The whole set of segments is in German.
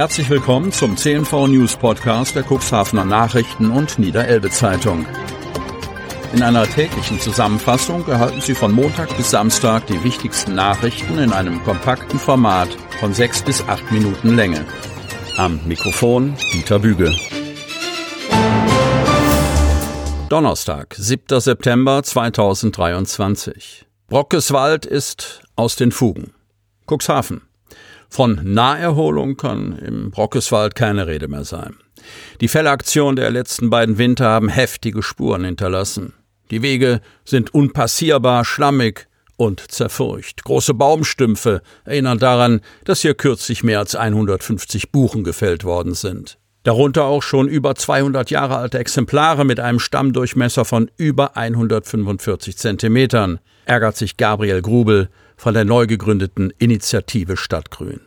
Herzlich willkommen zum CNV News Podcast der Cuxhavener Nachrichten und Niederelbe Zeitung. In einer täglichen Zusammenfassung erhalten Sie von Montag bis Samstag die wichtigsten Nachrichten in einem kompakten Format von sechs bis acht Minuten Länge. Am Mikrofon Dieter Büge. Donnerstag, 7. September 2023. Brockeswald ist aus den Fugen. Cuxhaven. Von Naherholung kann im Brockeswald keine Rede mehr sein. Die Fellaktion der letzten beiden Winter haben heftige Spuren hinterlassen. Die Wege sind unpassierbar, schlammig und zerfurcht. Große Baumstümpfe erinnern daran, dass hier kürzlich mehr als 150 Buchen gefällt worden sind. Darunter auch schon über 200 Jahre alte Exemplare mit einem Stammdurchmesser von über 145 Zentimetern, ärgert sich Gabriel Grubel, von der neu gegründeten Initiative Stadtgrün.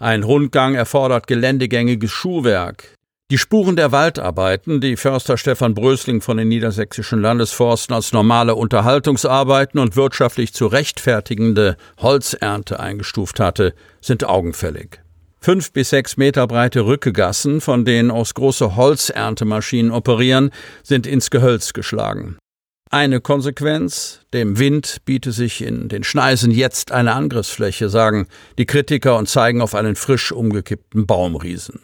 Ein Rundgang erfordert geländegängiges Schuhwerk. Die Spuren der Waldarbeiten, die Förster Stefan Brösling von den niedersächsischen Landesforsten als normale Unterhaltungsarbeiten und wirtschaftlich zu rechtfertigende Holzernte eingestuft hatte, sind augenfällig. Fünf bis sechs Meter breite Rückegassen, von denen aus große Holzerntemaschinen operieren, sind ins Gehölz geschlagen. Eine Konsequenz, dem Wind biete sich in den Schneisen jetzt eine Angriffsfläche, sagen die Kritiker und zeigen auf einen frisch umgekippten Baumriesen.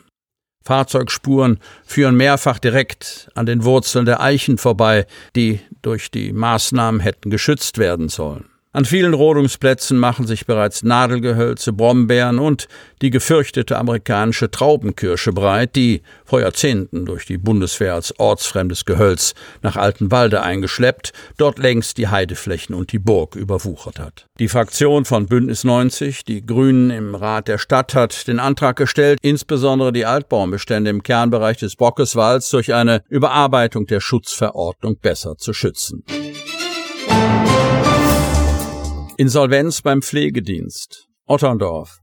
Fahrzeugspuren führen mehrfach direkt an den Wurzeln der Eichen vorbei, die durch die Maßnahmen hätten geschützt werden sollen. An vielen Rodungsplätzen machen sich bereits Nadelgehölze, Brombeeren und die gefürchtete amerikanische Traubenkirsche breit, die vor Jahrzehnten durch die Bundeswehr als ortsfremdes Gehölz nach Altenwalde eingeschleppt, dort längst die Heideflächen und die Burg überwuchert hat. Die Fraktion von Bündnis 90, die Grünen im Rat der Stadt, hat den Antrag gestellt, insbesondere die Altbaumbestände im Kernbereich des Bockeswalds durch eine Überarbeitung der Schutzverordnung besser zu schützen. Insolvenz beim Pflegedienst. Otterndorf.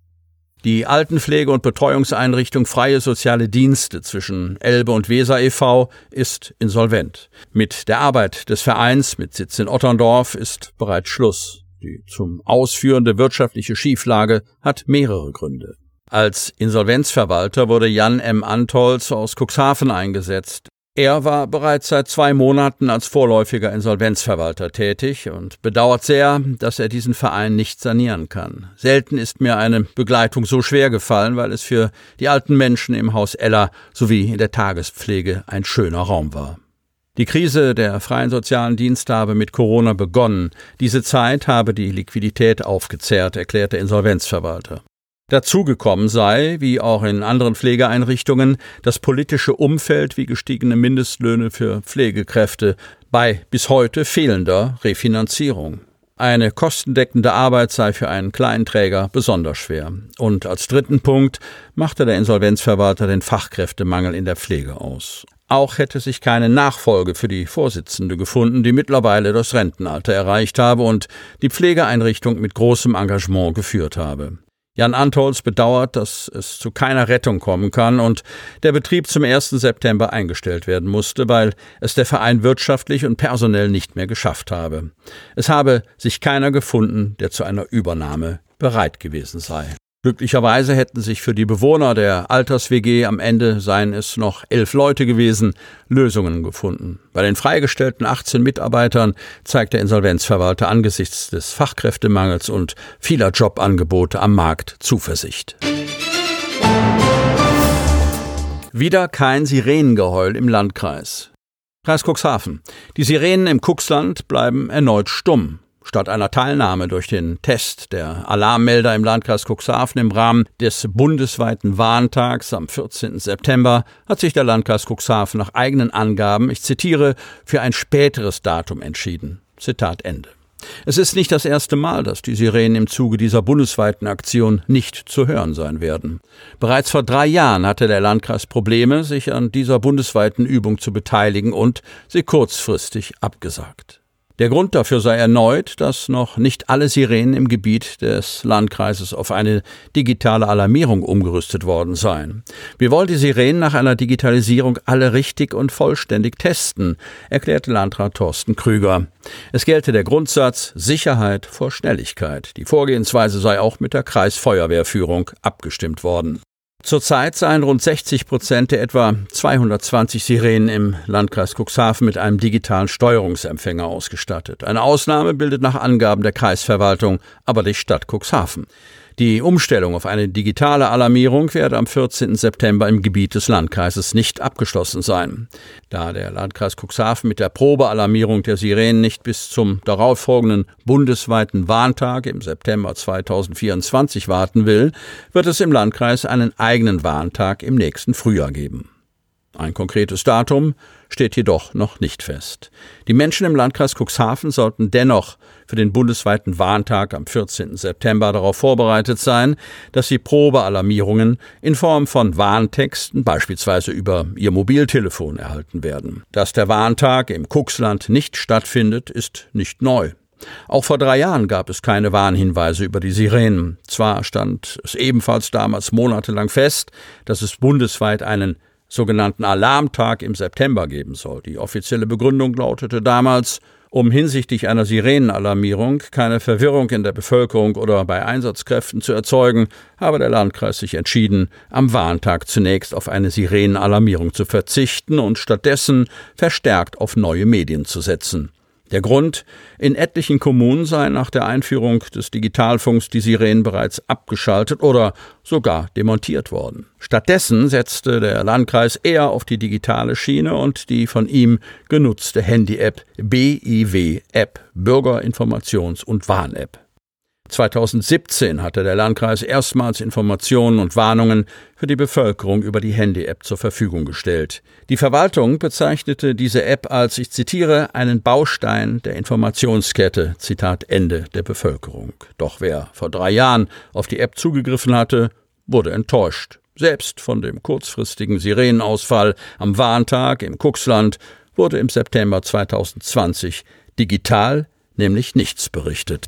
Die Altenpflege- und Betreuungseinrichtung Freie Soziale Dienste zwischen Elbe und Weser e.V. ist insolvent. Mit der Arbeit des Vereins mit Sitz in Otterndorf ist bereits Schluss. Die zum Ausführende wirtschaftliche Schieflage hat mehrere Gründe. Als Insolvenzverwalter wurde Jan M. Antolz aus Cuxhaven eingesetzt. Er war bereits seit zwei Monaten als vorläufiger Insolvenzverwalter tätig und bedauert sehr, dass er diesen Verein nicht sanieren kann. Selten ist mir eine Begleitung so schwer gefallen, weil es für die alten Menschen im Haus Ella sowie in der Tagespflege ein schöner Raum war. Die Krise der freien sozialen Dienste habe mit Corona begonnen. Diese Zeit habe die Liquidität aufgezehrt, erklärt der Insolvenzverwalter. Dazugekommen sei, wie auch in anderen Pflegeeinrichtungen, das politische Umfeld wie gestiegene Mindestlöhne für Pflegekräfte bei bis heute fehlender Refinanzierung. Eine kostendeckende Arbeit sei für einen Kleinträger besonders schwer. Und als dritten Punkt machte der Insolvenzverwalter den Fachkräftemangel in der Pflege aus. Auch hätte sich keine Nachfolge für die Vorsitzende gefunden, die mittlerweile das Rentenalter erreicht habe und die Pflegeeinrichtung mit großem Engagement geführt habe. Jan Antolz bedauert, dass es zu keiner Rettung kommen kann und der Betrieb zum 1. September eingestellt werden musste, weil es der Verein wirtschaftlich und personell nicht mehr geschafft habe. Es habe sich keiner gefunden, der zu einer Übernahme bereit gewesen sei. Glücklicherweise hätten sich für die Bewohner der Alters-WG am Ende seien es noch elf Leute gewesen, Lösungen gefunden. Bei den freigestellten 18 Mitarbeitern zeigt der Insolvenzverwalter angesichts des Fachkräftemangels und vieler Jobangebote am Markt Zuversicht. Wieder kein Sirenengeheul im Landkreis. Kreis Cuxhaven. Die Sirenen im Cuxland bleiben erneut stumm. Statt einer Teilnahme durch den Test der Alarmmelder im Landkreis Cuxhaven im Rahmen des bundesweiten Warntags am 14. September hat sich der Landkreis Cuxhaven nach eigenen Angaben, ich zitiere, für ein späteres Datum entschieden. Zitat Ende. Es ist nicht das erste Mal, dass die Sirenen im Zuge dieser bundesweiten Aktion nicht zu hören sein werden. Bereits vor drei Jahren hatte der Landkreis Probleme, sich an dieser bundesweiten Übung zu beteiligen und sie kurzfristig abgesagt. Der Grund dafür sei erneut, dass noch nicht alle Sirenen im Gebiet des Landkreises auf eine digitale Alarmierung umgerüstet worden seien. Wir wollen die Sirenen nach einer Digitalisierung alle richtig und vollständig testen, erklärte Landrat Thorsten Krüger. Es gelte der Grundsatz Sicherheit vor Schnelligkeit. Die Vorgehensweise sei auch mit der Kreisfeuerwehrführung abgestimmt worden. Zurzeit seien rund 60 Prozent der etwa 220 Sirenen im Landkreis Cuxhaven mit einem digitalen Steuerungsempfänger ausgestattet. Eine Ausnahme bildet nach Angaben der Kreisverwaltung aber die Stadt Cuxhaven. Die Umstellung auf eine digitale Alarmierung werde am 14. September im Gebiet des Landkreises nicht abgeschlossen sein. Da der Landkreis Cuxhaven mit der Probealarmierung der Sirenen nicht bis zum darauffolgenden bundesweiten Warntag im September 2024 warten will, wird es im Landkreis einen eigenen Warntag im nächsten Frühjahr geben. Ein konkretes Datum steht jedoch noch nicht fest. Die Menschen im Landkreis Cuxhaven sollten dennoch für den bundesweiten Warntag am 14. September darauf vorbereitet sein, dass sie Probealarmierungen in Form von Warntexten beispielsweise über ihr Mobiltelefon erhalten werden. Dass der Warntag im Cuxland nicht stattfindet, ist nicht neu. Auch vor drei Jahren gab es keine Warnhinweise über die Sirenen. Zwar stand es ebenfalls damals monatelang fest, dass es bundesweit einen sogenannten Alarmtag im September geben soll. Die offizielle Begründung lautete damals, um hinsichtlich einer Sirenenalarmierung keine Verwirrung in der Bevölkerung oder bei Einsatzkräften zu erzeugen, habe der Landkreis sich entschieden, am Warntag zunächst auf eine Sirenenalarmierung zu verzichten und stattdessen verstärkt auf neue Medien zu setzen. Der Grund, in etlichen Kommunen seien nach der Einführung des Digitalfunks die Sirenen bereits abgeschaltet oder sogar demontiert worden. Stattdessen setzte der Landkreis eher auf die digitale Schiene und die von ihm genutzte Handy-App BIW-App, Bürgerinformations- und Warn-App. 2017 hatte der Landkreis erstmals Informationen und Warnungen für die Bevölkerung über die Handy-App zur Verfügung gestellt. Die Verwaltung bezeichnete diese App als, ich zitiere, einen Baustein der Informationskette, Zitat Ende der Bevölkerung. Doch wer vor drei Jahren auf die App zugegriffen hatte, wurde enttäuscht. Selbst von dem kurzfristigen Sirenenausfall am Warntag im Kuxland wurde im September 2020 digital nämlich nichts berichtet.